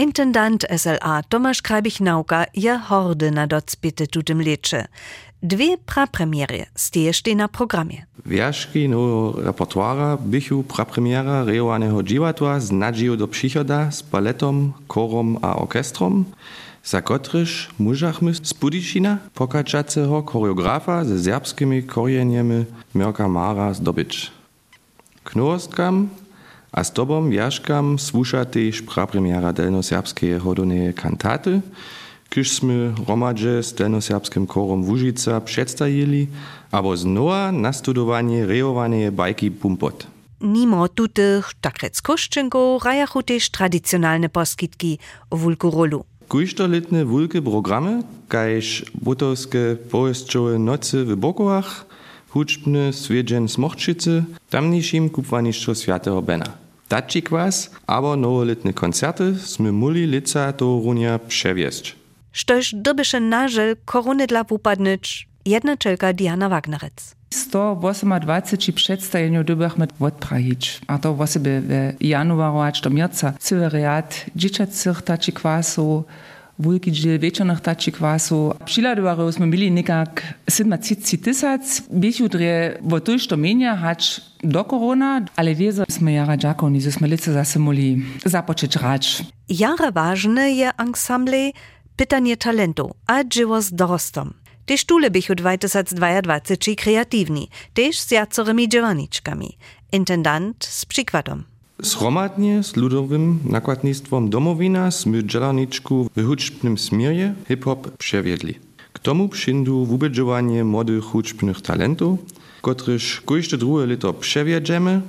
Intendant SLA Tomasz Krajbich-Nauka je horde na docpite tutem leče. Dwie prapremiery steješte na programie. Wierzki nowego repertuara bychu prapremiera rejowanego dziwadła z nadzieją do przychoda z baletom, korom a orkestrom, za kotryż mużachmy z Budyšina pokaczacego choreografa ze serbskimi korzeniami Mirka Mara. Knurostkam A s tobom jaškam slušati špra premijera hodone kantate, kiž sme romadže s delnoserbskim korom Vužica predstavili, abo znova nastudovanie rejovanie bajki Pumpot. Nimo tutych, tak rec koszczynko, rajachu też tradycjonalne poskitki o wulkurolu. Kujsztoletne wulke programy, kajż butowskie pojezdczowe nocy w Bokowach, huczbne swiedzien Smochczycy, tamniejszym kupwaniszczo Świętego Bena. Tačí kwas, abo nowoletne koncerty sme muli lica to runia przewieźć. Štož dobyše nažel korony dla wupadnyć jednačelka Diana Wagnerec. 128 przedstawieniu dubach mit odprahić. A to osoby w januaru aż do dzieciacych tači kwasu, wulki dziel wieczornych tači kwasu. Přiladovaru smo bili nekak 37 tysac, bih jutri v to što menja hač do korona, ale wiezo sme jara džakoni, so sme lice zase moli započeć rač. Jara ważne je ensemble pytanie talentu, a dzieło z dorostom. Te sztule bych 2022 kreatywni, też z jacorymi dziewaniczkami. Intendant z przykładem. Sromadnie z ludowym nakładnictwem Domowina sme dżelaniczku w huczbnym smierje hip-hop przewiedli. K tomu przyndu wubedżowanie młodych huczbnych talentów, kotryż kujšte drugie lito przewiedziemy,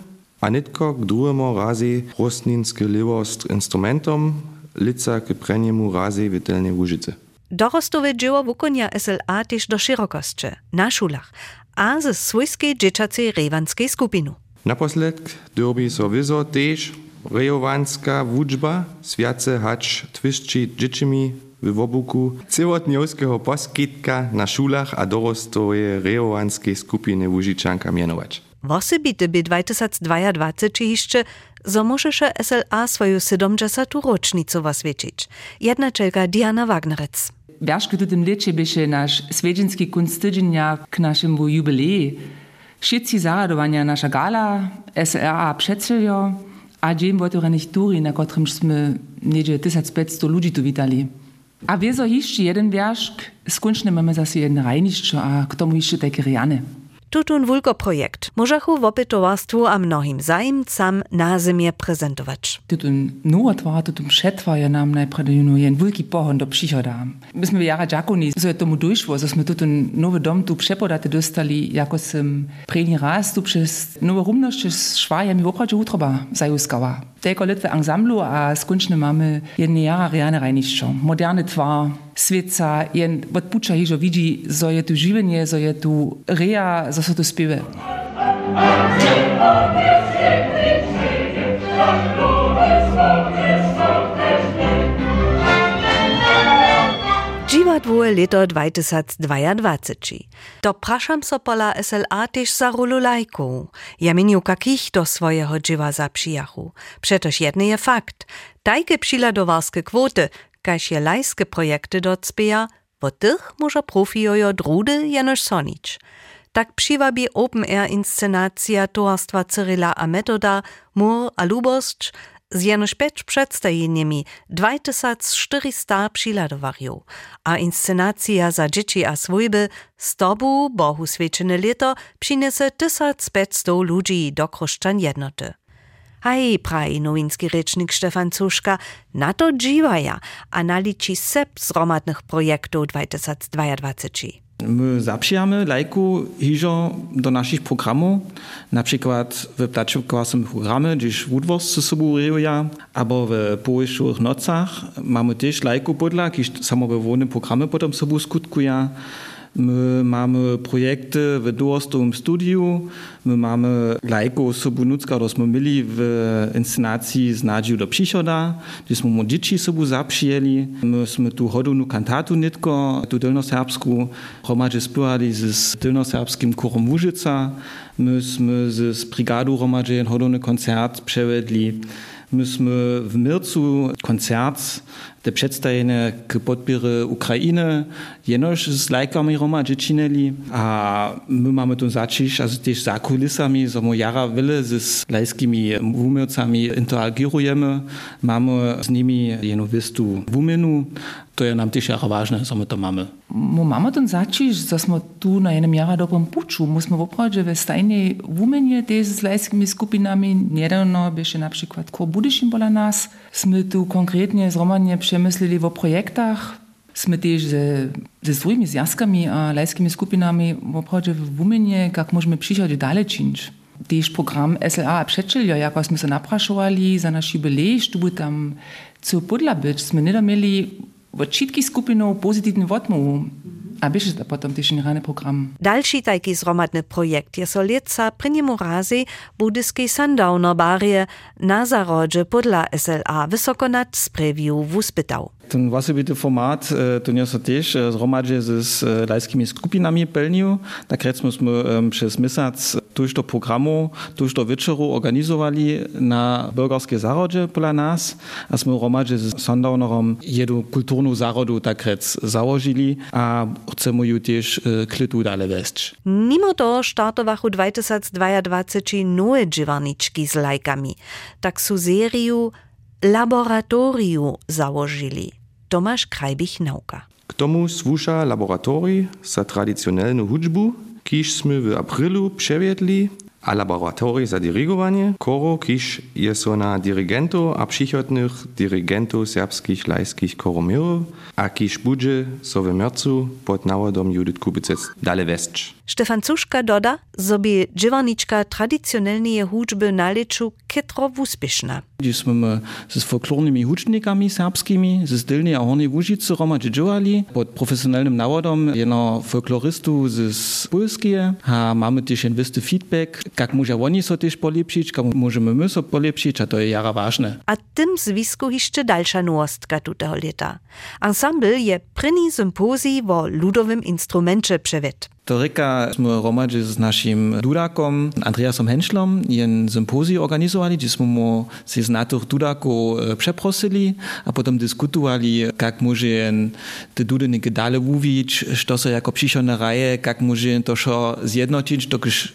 a nitko k drugiemu razie rostninskie liwo instrumentom, lica k preniemu razie witelnej łużycy. Dorostowe dzieło wukonia SLA też do szerokostcze, na szulach, a ze swojskiej dzieciacej skupinu. Naposled, derby sowieso też rejowanska wódźba świadce hacz twiszczy dziećmi w obuku cywotniowskiego paskitka na szulach a dorostoje rejovanskiej skupiny Łużiczanka mianować. Wosy bity by 2022 czy jeszcze zo możesze SLA swoją 70. rocznicę oswiecić. Jedna czelka Diana Wagnerec. Wierzchu w tym lecie byś nasz swiedzienski kunst k naszemu jubileju Wszyscy zaradowania nasza gala, SRA przedsielio, a dzień wotorenych turi, na którymśmy niedzie 1500 ludzi tu witali. A wieso jeszcze jeden wierzk, skończny mamy zase jeden rejniszczo, a k tomu jeszcze takie riany. Tutun wulko projekt możachu wopy towarstwu a mnohim zajmcam na zimie prezentować. Tutun nuotwar, tutun przetwar je nam jen wulki pohon do przychoda. Myśmy jara dżakoni, so je tomu dojszło, sme tutun nowy dom tu przepodate dostali, jako sem prejni raz tu przez nowe rumność z szwajami opradzie utroba zajuskała. Déiger Lëtwe Ensemble ass Gunschne Mamme jen neariane Reinichung. Moderne Twar, Swezer, jen wat Butscher higer Vidi soiet du Jivenje, soiet du Rea, so du spiwe. 22 leto 2022. To prašam so pola SLA tež za rolu lajkov. Ja meniu, kakých do svojego dživa zapšijachu. Przetoż jedny je fakt. Tajke przyladowarskie kwoty, kaž je lajske projekty docpija, po tych może profijojo drudy Janusz Sonic. Tak przywabi open-air inscenacja towarstwa Cyryla a Metoda Mur a Luboszcz z jenož peć przedstajenjemi 2400 přiladowarjów, a inscenacja za dzieci a swojby z tobu Bohu świeczene lito przynese 1500 ludzi do kruszczan jednoty. Haj, praji nowinski rečnik Stefan Cuszka, na to dziwaja, a naliči sep zromadnych projektów 2022. My zapřijamy lajku hižo do naszych programów, na przykład w placzykowym programie, gdzieś wódwors ze sobą rejuja, albo w połyszczych nocach mamy też lajku podla, gdzieś samowywolne programy potem sobą skutkują. My mamy projekty w dorostowym studiu, my mamy lajku sobu nucka, smo mieli w inscenacji z Nadziu do przychoda, gdzie mu dzieci sobu zaprzyjeli. My sme tu hodownu kantatu nitko, tu tylnoserbsku, hromadze spywali z tylnoserbskim chórom Łużyca. My sme z brigadu hromadze hodowny koncert przewiedli. myśmy w Mircu koncert te przedstawienie k podpierze Ukrainy. Jenoż z lajkami Roma dzieci a my mamy tu zacząć, a też za kulisami, my jara wiele z lajskimi umiejętcami interagujemy, mamy z nimi jeno wystu w umieniu, to je nam też jara ważne, że my to mamy. My mamy ten zacząć, że my tu na jednym jara dobrym puczu, musimy woprawdzie we stajnej w umieniu też z lajskimi skupinami, niedawno byście na przykład Kor Budyszin bola nas, jsme tu konkretnie z Romanie przemysleli o projektach, sme też ze, ze swoimi związkami a lajskimi skupinami woprawdzie w umieniu, jak możemy przyjść dalej czynić. Też program SLA przeczylio, jako sme się napraszowali za nasz jubilej, żeby tam co podla być, sme nie mieli od wszystkich skupinów pozytywny odmów a běží to potom ty generální program. Další tajký zromadný projekt je solica pri njemu razi budiský sundowner barie na zarodže podla SLA vysoko nad spreviju v uspytał. ten vlastovite formát, e, to nie sa tiež zhromadže s lajskými e, skupinami pelniu, tak recimo sme přes mesac tužto programu, tužto večeru organizovali na Bürgerské zárodže podľa nás a sme hromadže s Sundownerom jednu kultúrnu zárodu tak rec založili a chceme ju tiež e, klitu dále vesť. Mimo toho štartovachu 2022 nové dživaničky s lajkami, tak sú sériu laboratoriu założyli. Tomasz Krajbich nauka. K tomu słusza laboratorii za tradycjonalną hudżbu, kiż sme w aprilu przewiedli, a laboratorii za dirigowanie, koro kiż jest na dirigentów a przychodnych dirigentów serbskich lajskich koromierów, a kiż budże so w marcu pod nawodom Judith Kubicec dalej westcz. Stefan Cuszka doda, sobie dziewaniczka tradycjonalnej hudżby na leczu kietro wuspieszna. Gdzie z folklornymi hucznikami serbskimi, z Dylnej a Hornej Łużycy Roma działali pod profesjonalnym nawodom jeno folklorystu z Polski, a mamy też ein wisty feedback, jak może oni so też polepszyć, jak możemy my so polepszyć, a to jest jara ważne. A tym zwisku jeszcze dalsza nowostka tutego lata. Ensemble je pryni sympozji o ludowym instrumencie przewet. To reka sme romadzi z naszym dudakom Andreasom Henschlom jen sympozji organizowali, gdzie sme mu się z natych dudaków przeprosili, a potem dyskutowali, jak może te dudeniki dalej mówić, co so jako przyszłe raje, jak może to šo zjednoczyć, dokiż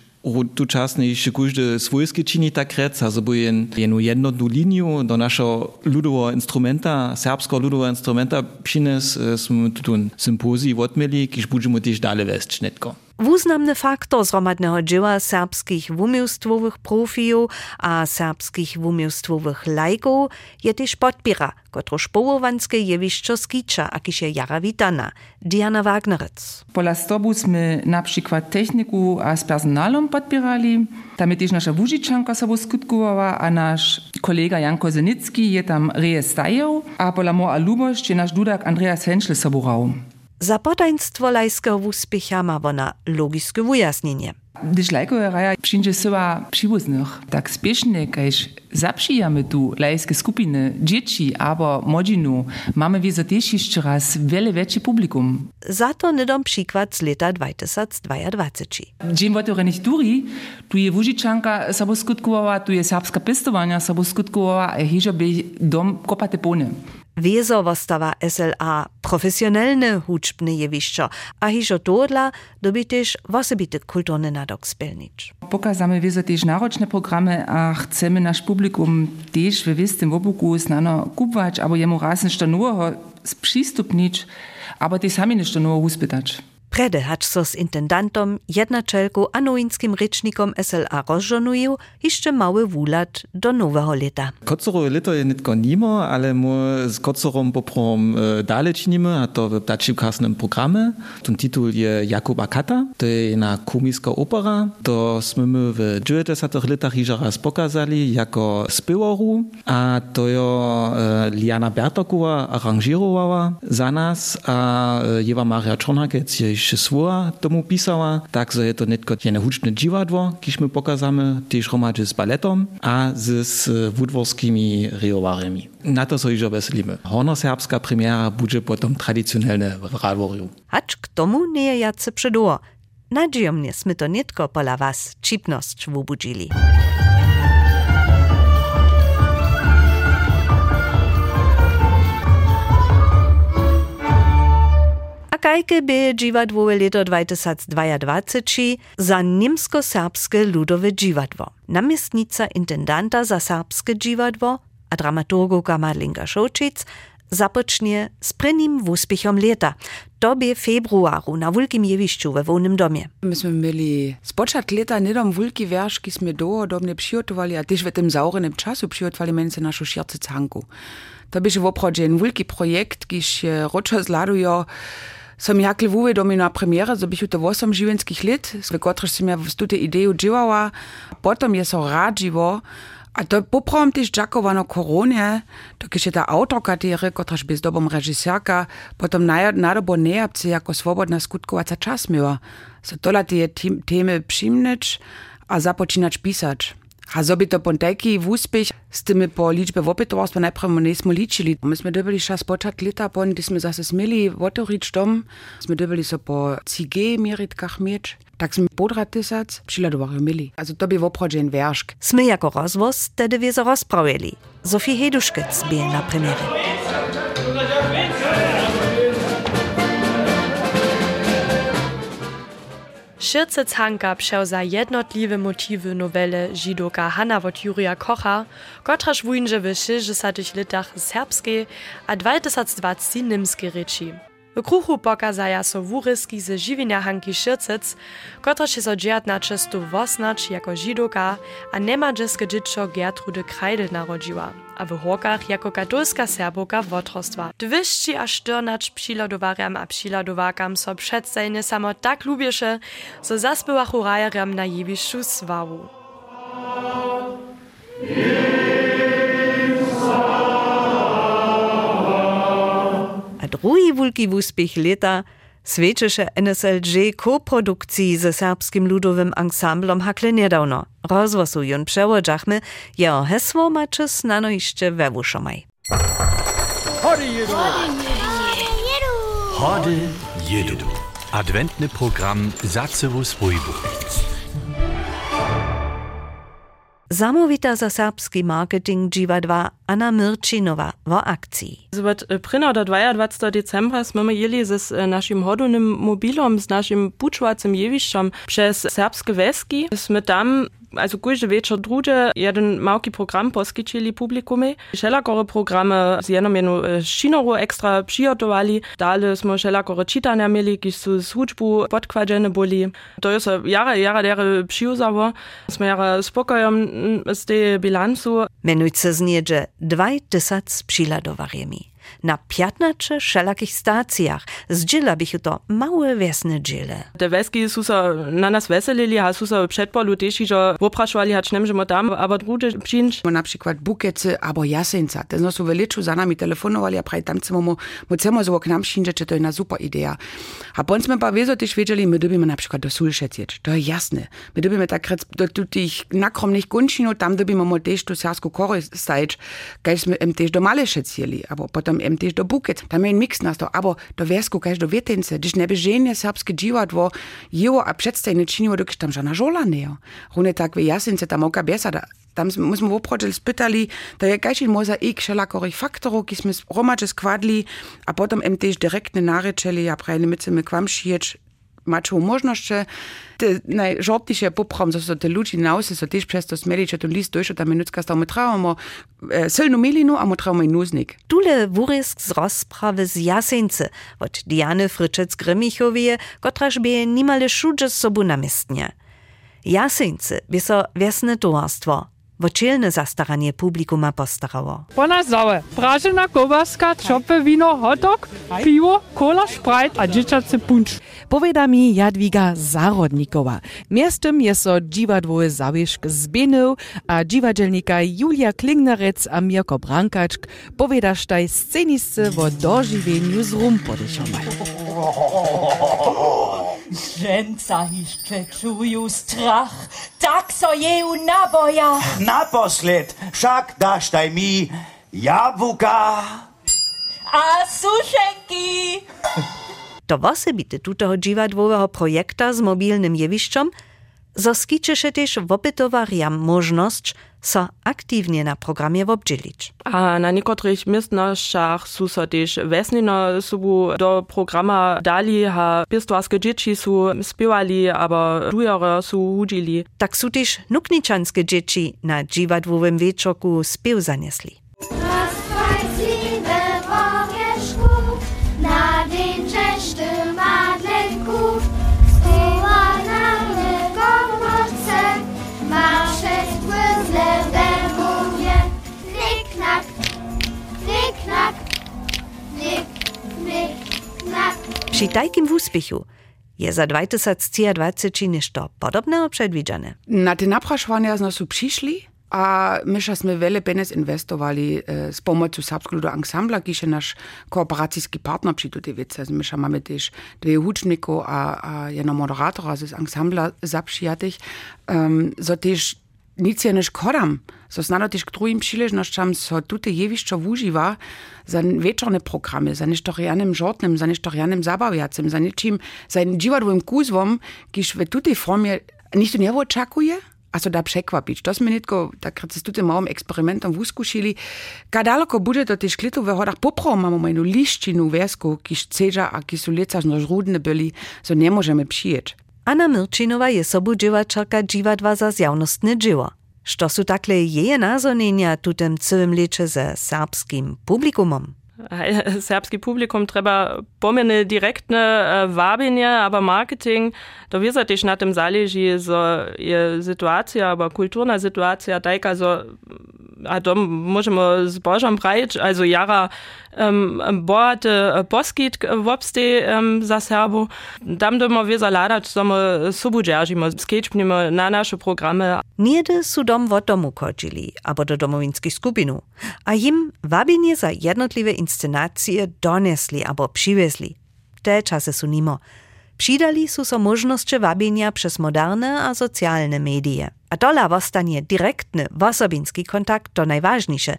tučasno še kužde svojski čini takrat, a bo jen eno jedno dolinjo do našo ludovo instrumenta, srpsko ludovo instrumenta, pšines eh, smo tudi simpozij odmeli, ki budemo tiž dalje vest šnetko. Wuznamny faktor zromadnego dzieła serbskich wumiostwowych profijów a serbskich wumiostwowych lajków je też podpiera, kotruż połowanskie jewiszczo skicza, a kisie jara witana, Diana Wagnerec. Pola stobu sme na przykład techniku a z personalom podpierali. Tam je też nasza wužičanka sobą skutkowała, a nasz kolega Janko Zenicki je tam reje stajał, a pola mo a lubość je nasz dudak Andreas Henschel sobą rał. Za potajnstvo lajskov uspeha imamo na logijsko ujasnjenje. Když lajkové raja přinče sova přivozných, tak spěšně, když zapšijame tu lajské skupiny, děti abo modinu, máme vy za tež ještě raz vele větší publikum. Zato nedom příklad z leta 2022. Džím votorených turí, tu je Vužičanka saboskutková, tu je sábska pestovania saboskutková a hýžo by dom kopate pone. Wiezowostawa SLA profesjonalne huczbne jewiszczo, a hižo toodla dobi też osobity kulturny nadok spełnić. Pokazamy wiedzę też naroczne programy, a chcemy nasz publikum też w wistym obuku znano kupować, albo jemu raz nešto nowego sprzystupnić, albo też sami nešto nowego uspytać. Prede hacz so z intendantom, jednačelku a nowinskim rycznikom SLA rozżonuju jeszcze mały wulat do nowego lata. Kocoro lito je nitko nimo, ale mu z kocorom poprom e, czynimy, a to w ptačivkasnym programie. Ten tytuł je Jakub Akata, to je jedna komiska opera. To sme my w 90 latach iża raz pokazali jako spyworu, a to jo e, Liana Bertokowa aranżirowała za nas, a Jewa Maria Czornakec je jeszcze słowa tomu pisała, także je to netko jene huczne dziwadło, kiśmy pokazamy, też romadzi z baletom, a z, z wudworskimi riowarami. Na to so iżo weselimy. Hornoserbska premiera będzie potem tradycjonalne w Radworiu. Hacz k tomu nie jace przedło. Nadziejomnie sme to nitko pola was čipnosť wubudzili. Tajke by dziwadłowe leto 2022 za niemsko-serbskie ludowe dziwadło. Namiestnica intendanta za serbskie dziwadło, a dramaturgoka Madlinka Šočic, zapocznie z prynnym uspiechom leta. To by februaru na Wulkim jewiszczu we Wołnym domie. Myśmy mieli spoczat leta niedom wulki wierszki sme dohodobnie przygotowali, a też w tym zaurenym czasu przygotowali między naszą siercecanku. To by się w obchodzie wielki projekt, kiż roczo zladujo som jakle uvedomil na premiere, so bych to 8 živenských let, v kotrž som ja v stute ideju dživała, potom je so radživo, a to poprawam też dziakowa na koronie, to kiedy ta autorka tyry, kotraż bez dobą reżyserka, potem nadobo nejabcy jako swobodna skutkowaca czas miała. So tola te temy przyjmnąć, a zapoczynać pisać. A sobie to ponteki w uspech z tymi po liczbie wopytowarstwa najpierw nie smo liczyli. Myśmy dobili czas poczat lata, po gdy sme zase smeli otworzyć dom, sme dobili so po CG meritkach mieć. Tak sme podratysac przyladowali mieli. Also to by woprodzien wierszk. Sme jako rozwoz tedy wieso rozprawili. Sofie Heduszkic by na premierze. Širce Canka jednot jednotlivé Motive Novelle Jidoka Hanna Wotjuria Kocha, kotra švujnže v 60 letach serbskiej, a 2020 nimskiej reči. W kruchu pokazaja so wuryski ze żywienia Hanki Šircec, kotraż się so dziad na czystu wosnacz jako židoka, a nema dziecko Gertrude Kreidel narodziła, a w Horkach jako katolska serboka wotrostwa. Dwiszci a sztyrnacz przyladowariam a przyladowakam so przedstajne samo tak lubiesze, so zaspywachu rajerem na jewiszczu swawu. Rui Vulkivuspih leta svečeše NSLG koprodukciji ze serbskim ludowym ansamblom hakle niedawno. Rozwosu jun przełożachmy, jeho hesło macie snano iście we wuszomaj. Hody jedu! Hody jedu! Adwentny program Zacevus Wojbu. Zamówita za serbski marketing dziwadła Anna Mirčinova w akcji. Zobacz, prina do 22 decembra jsme jeli z naszym hodownym mobilom, z naszym puczłacym jewiszczom przez serbskie weski. Jsme tam Also kuže večer druge, jeden malki program poskičili publikume. Šelakore programe z jenom jenu šinoru ekstra přijotovali. Dali smo šelakore čitanja imeli, ki su s hučbu podkvađene boli. To je se jara, jara, dere přijuzavo. Smo jara spokojom z te bilancu. Menujce znijeđe dvaj desac přiladovarjemi. Na 15 wszelakich stacjach zdziela bych to małe wiesne dziele. Te weski su so na nas weselili, a su so przedpolu też, że popraszowali, hacz nem, że mo tam, aber drugie przyjść. Na przykład bukece albo jasenca. To no su veliczu za nami telefonowali, a prawie tam chcemy mo, mo chcemy so k nam przyjść, to jest na super idea. A potem pa wieso też wiedzieli, my dobimy na przykład do Sulszec jeść. To jest jasne. My dobimy tak do tych nakromnych gunčinów, tam dobimy mo też do sersku kory stajeć, sme em też do Malešec jeli, aber potem em też do Bukic. Tam je mix nas to, aber do Wesku, kaj do Wietence, gdyż nebe żenie serbskie dziwadło, jeło a przedstajne czyniło, dokąd tam żona żola nie. Rune tak wie jasence tam oka biesada. Tam musimy woprodziel spytali, to je kajšin mozaik šelakorih faktorov, ki smo romače skvadli, a potom em tež direktne narečeli, a prajne my chcemy k wam šijeć, mačo možnosće te najžoptiše poprom za so te luči na vse so tež přesto smeli če to list dojšo tam minutska sta ometravamo eh, silno milino a ometravamo in nuznik. Tule vurisk z rozprave z jasence od Diane Fričec Grimichovije kotraž bi nimale šudže sobu namestnja Jasence bi so vesne tovarstvo Wočielne zastaranie publikuma postarało. Po nas załe. Prażena kołaska, czopy, wino, hotdog, piwo, kola, sprite a dzieciacy puncz. Powiada mi Jadwiga Zarodnikowa. Miastem jest so dziwadłowy zawieszk z Beneł, a dziwadzielnika Julia Klingnerec a Mirko Brankaczk powiedasz taj scenisce wo dożywieniu z rum podyszomaj. Ženca išče čuju strach, tak so je v naboja. Naposled, však daš taj mi jabłka. A sušenky. To wosebity tutego dziwadłowego projekta z mobilnym jewiszczom zo skičeše tiež wobytowariam možnosť sa aktívne na programie wobdźilić. A na niektorých miestnościach sú sa tiež vesnino subu do programa dali a pistvarske dzieci sú spiewali, aber dujore sú hudili. Tak sú tiež nukničanske dzieci na dziwadwowym wieczoku spiew zaniesli. Przy takim úspěchu je za 2023 nešto podobného předvídané. Na te naprašovania sme sú prišli a my sme veľa penes investovali e, s pomocou Srbského ansambla, ki je náš kooperacijski partner pri tej veci. My máme tiež dve hudžnikov a, a jedno moderatora z ansambla zapšijatých. Um, so tiež nic je než kodam. So snadno też k drugim przyleżnościom so tute jewiszczo wużywa za wieczorne programy, za niesztorianym żortnym, za niesztorianym zabawiacym, za niczym, za dziwadłym kuzwom, kiż w tutej formie nikt nie oczekuje, a so da przekwapić. To sme nitko, tak z tutym małym eksperymentem wuskusili. Ka daleko bude to też klitu w hodach popravo mamy mojnu liszczinu wesku, kiż cedza, a kiż su leca żrudne byli, so nie możemy przyjeć. Anna Milčinova je sobudziwačarka dziwadła za zjawnostne dzieło. Što su takle jeje nazornenia tutem całym lecze ze serbskim publikumom? Serbski publikum treba pomene direktne äh, wabienie, aber Marketing, to wiedzę też na tym zależy, że je sytuacja, aber kulturna sytuacja taka, so a to możemy zbożem brać, also jara um, boate poskit wopste um, za Serbo. Tam domo wieza ladać, so my subudżerzimy, skečpnimy na nasze programy. Niedy su dom wo domu chodzili, abo do domowinskich skupinu, a jim wabienie za jednotliwe inscenacje donesli abo przywiezli. Te czasy su nimo. Přidali su so možnosti wabienia przez moderne a socjalne medije. A dola wostanie direktny, wosobinski kontakt to najważniejsze,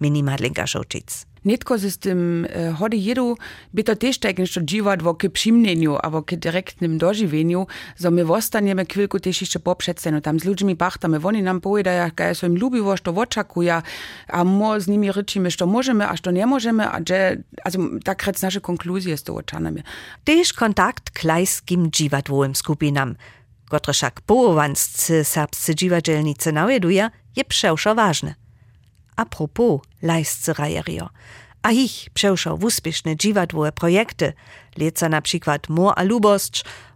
mini Madlinka Šoučic. Netko z tym e, hody jedu by to też tak nešto dziwadło k przymnieniu, albo k direktnym dożywieniu, so my wostaniemy chwilku też jeszcze poprzedzeno. Tam z ludźmi pachtamy, oni nam powiadają, jak so im lubiło, što oczekuje, a my z nimi ryczymy, što możemy, a što nie możemy, a że, also tak rec nasze konkluzje z to oczanami. Też kontakt k lajskim dziwadłowym skupinam, które však połowanscy serbscy dziwadzielnicy nawieduje, je przewszo ważne. Apropos lajscy rajerio. A ich przewszo uspieszne dziwadłowe projekty, leca na przykład Mor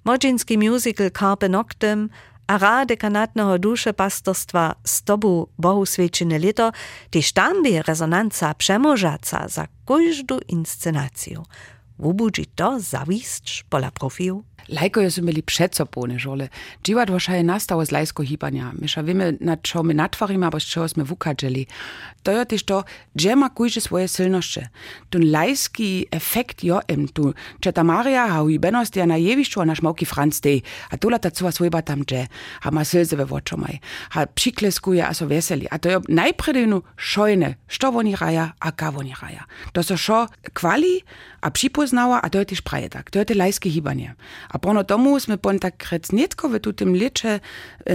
modzinski musical Carpe Noctem, a ra dekanatnego dusze pastorstwa z tobu Bohu Świeczne Lito, też tam by rezonanca przemożaca za każdą inscenację. Wubudzi to zawisć pola profiu? Lajko su mieli před sobou, žole. Dživat vaša je nastalo z lajsko hýbania. My ša vieme, na čo my natvaríme, alebo z čoho sme vukadželi. To je tiež to, že má kujže svoje silnošće. Ten lajský efekt jo im tu. Četa Maria ha hýbenost ja na jevišću a naš mauki Franz dej. A tu lata cova svojba tam dže. A ma silze ve vočomaj. A přikleskuje a so veseli. A to je najpredivnu šojne, što oni raja, a ka oni raja. To so šo kvali a připoznała, a to je tiež praje tak. To je te lajské hýbanie. A pono tomu sme pon tak rec netko v tutem leče e,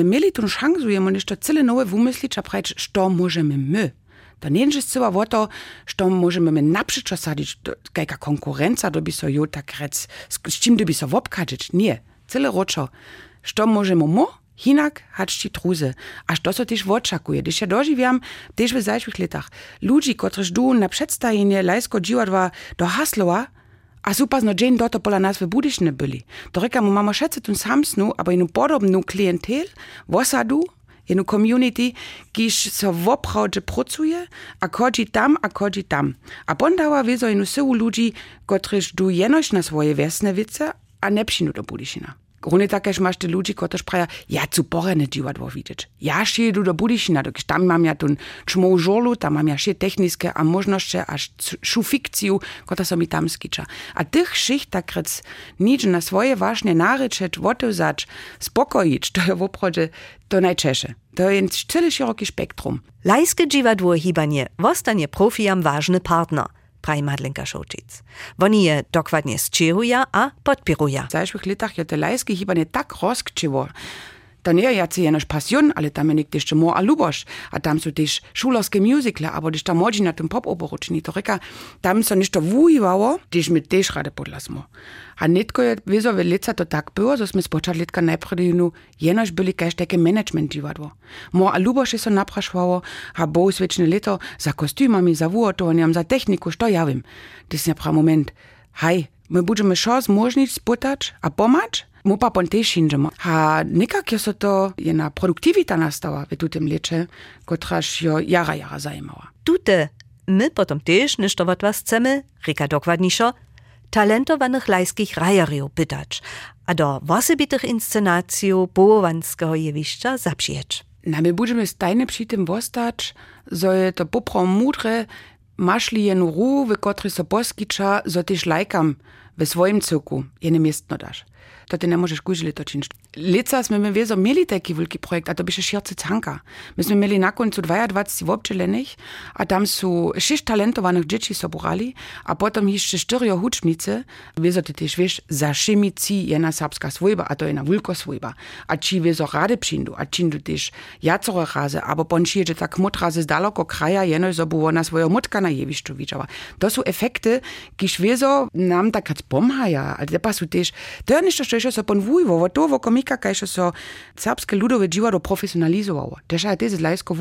mieli tu šansu, jemo nešto cele nové vumysliť a prajč, što môžeme my. To nie jest chyba o to, što możemy my naprzeczo sadzić, jaka konkurencja doby so jo tak rec, z, czym doby so wopkadzić. Nie, cele roczo. Što możemy mo, hinak hačti truze. A što so też oczekuje? Když ja dožiwiam, też w zajszłych latach, ludzi, którzy du na przedstawienie lajsko dziwadwa do Haslowa, a super no dzień doto pola nas w Budyszne byli. To reka mu mama szece tun samsnu, aber inu podobnu klientel, wosadu, jednu community, kiż so woprawdźe pracuje, a tam, a tam. A pondała wiezo inu syłu ludzi, kotryż du jenoś na swoje wiesne wice, a ne psinu do Budyszina. Grunde takež máš te ľudí, ktorí praja, ja chcú porené divadlo vidieť. Ja šiedu do Budyšina, dokiž tam mám ja tu čmou žolu, tam mám ja šie technické a možnosti až šu fikciu, ktorá sa mi tam skýča. A tých šicht tak rec nič na svoje vážne nárečeť, otevzať, spokojiť, to je v oprode to najčeše. To je celý široký spektrum. Lajske divadło hibanie, vostanie profijam ważny partner – pravi Madlenka Šovčic. Oni je dokładnie zčeruja a podpiruja. W zajszłych latach je te lajskie hibanie tak rozkczyło, To nie je jacy jenož pasjon, ale tam je niekde jeszcze more a luboš. A tam sú też šulerske musicale, aber když tam młodzi na tym pop oboručení, to reka, tam so nešto vujivało, když my też rade podľa smo. A netko je vizo v lica to tak było, że sme spočat litka najprve jenu jenož byli kaž takie management dziwadło. More a luboš je so naprašvalo, a bo svečne leto za kostymami, za vuotovanjem, za techniku, što ja vim. To je prav moment. Hej, my budeme šo zmožniť sputać, a pomać, mu pa pon tež inžemo. A nekak je so to jedna produktivita nastała w tutem leče, kotraž jo jara jara zajmała. Tute, my potom też nešto od was chcemy, reka dokładniejszo, talentowanych lajskich rajarów pytać, a do osobitych inscenacji połowanskiego jewiszcza zaprzeć. Na my budeme stajne przy tym wostać, je to poprom mudre, mašli jenu ru, v kotri so poskiča, zo tež lajkam w swoim cyrku, jene miestno dasz. To ti ne možeš kužili točiti. Lica sme my wieso mieli taki projekt, a to byše širce canka. Myśmy mieli na końcu 22 obczelenych, a tam są sześć talentowanych dzieci soborali, a potem jeszcze cztery hucznicy. Wieso ty też wiesz, za szymici jedna serbska swojba, a to jedna wulko swojba. A ci wieso rady przyjdą, a czyndu też jacore razy, albo pon przyjedzie tak mut razy z daleko kraja, jeno zobu ona swoją mutka na jewiszczu widziała. To są efekty, kiż wieso nam tak pomhaja, ale te pasu też, to jest ništo, što so pon vujvo, to wo komika, kaj so serbske ludove dživado profesionalizovało. Też je też lajsko.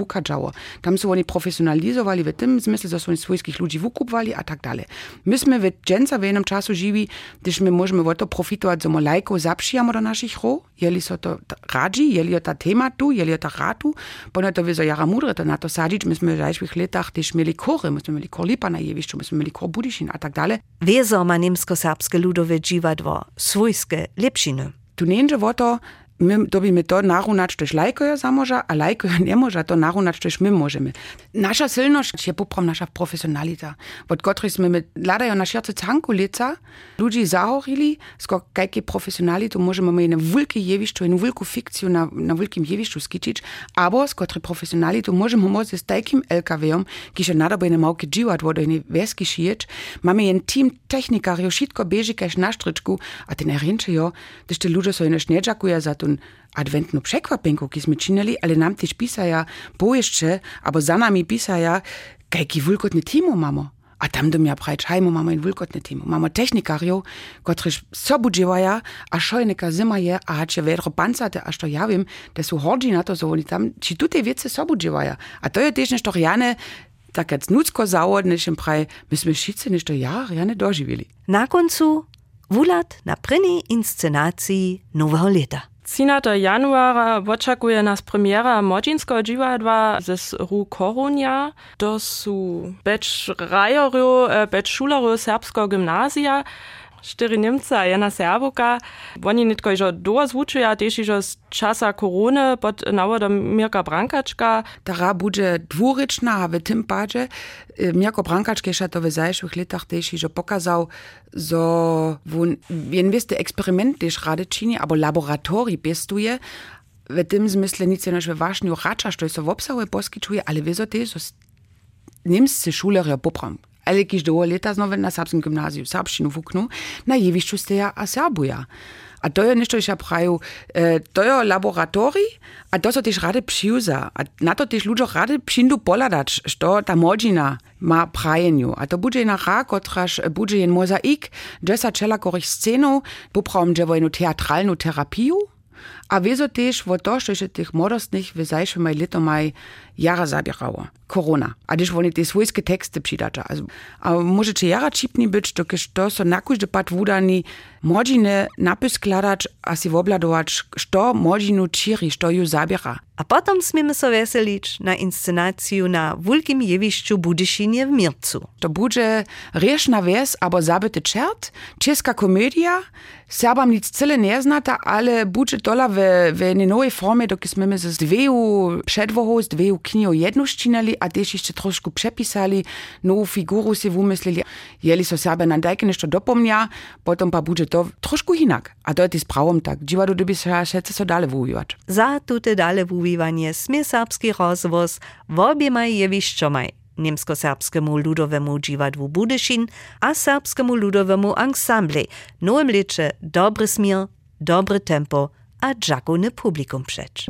Tam są oni profesjonalizowali w tym zmysle, że są oni swojskich ludzi wukupwali, a tak dalej. Myśmy w dżęca w jednym czasu żywi, gdyż my możemy w to profitować, że my lajko zapszyjamy do naszych ro, jeli so to radzi, jeli ta tematu, jeli ta ratu, pono to wieso jara mudre to na to sadzić, myśmy w zajszwych latach też mieli kory, myśmy mieli kor lipa na jewiszczu, myśmy mieli kor budišin, a tak dalej. Wieso ma niemsko-serbskie ludowe dżiwadło, swojskie, lepšiny? Tu nie idzie o to, my dobimy to narunać też lajkoja zamoża, a lajkoja nie może to narunać też my możemy. Nasza silność je poprom nasza profesjonalita. Od której my ladają na serce canku lica, ludzi zahorili, skoro kajkie profesjonalitu możemy my na wielkie jewiszczu, na wielką fikcję na, na wielkim jewiszczu skiczyć, albo z której profesjonalitu możemy może z takim LKW-om, kiedy nada by na małke dziwat, wodo nie weski szyjeć, mamy jen team technikariów, wszystko bieży każ na a ten erinczy jo, gdyż te ludzie są nie za to, tun adventnu překvapenku, ki sme činili, ale nam tež pisaja poješte, abo za nami pisaja, kajki vulkotne timo mamo. A tam do mňa prajč, hajmo, máme in vulkotne timo. Máme technikariov, kotrež sobu dživaja, a šojneka zima je, a hače vedro pancate, a što ja viem, da sú hordži na to, so oni tam, či tu tie vece sobu dživaja. A to je tež nešto jane, tak jak nucko zavodnešem praj, my sme šice nešto ja, jane doživili. Na koncu, wulat na prvnej inscenácii Nového leta. 13. januara oczekuje nas premiera młodzieńskiego dziwadła ze Ru Korunia. To są becz rajoru, becz szuleru serbskiego gimnazja. Čtyri Niemca, jedna Serbuka. Oni nie tylko iżo dozwučuja, też iżo z czasa korony pod nawodom Mirka Brankaczka. Tara bude dwuryczna, a w tym padzie Mirko Brankaczka jeszcze to w zajszłych latach też iżo pokazał, że won, jen wieste eksperyment też rady czyni, albo laboratorii bestuje, w tym zmysle nic nie właśnie racza, że to w obsahu poskiczuje, ale wieso też, że niemscy szulery popram ale kiž do leta znova na serbskom gimnaziju serbštinu vuknu, na jevišću steja a serbuja. A to je nešto, čo prajú, e, to je laboratórií a to sa tiež rady přiuza. A na to tiež ľudia rady přindu poladať, što ta modžina má prajenju. A to bude na rá, kotraž bude jen mozaik, že sa čela popravom, že vojnu teatralnú terapiu, a wieso też wo to, że się tych młodostnych w zajszym lito maj jara zabierało. Korona. A też oni te swojskie teksty przydacza. A może czy jara chipni być, to kiedy to so na każdy pat wudani młodziny napis a si wobladować, što młodzinu čiri, što ju zabiera. A potom smiemy so weselić na inscenaciju na wulkim jewiszczu Budyšinie w Mircu. To bude riešna wes, abo zabity czert, czeska komedia, Serbam nic cyle nie znata, ale bude dola v, v eni novi formi, dok sme z dveju předvohou, z dveju knjigo jednoščinali, a tež še trošku prepisali, novo figuro si umislili, jeli so sebe na dajke nešto dopomnja, potem pa bude to trošku inak. A to je ti s pravom tak, dživa do dobi se ja še so dale vujivač. Za tute dale vujivanje sme srpski rozvoz v objemaj jeviščomaj. nemsko-srpskemu ludowemu dziwadwu Budyszin, a serbskiemu ludowemu ansamble. Noem lecze dobry smir, dobre tempo, a dżakony publikum przecz.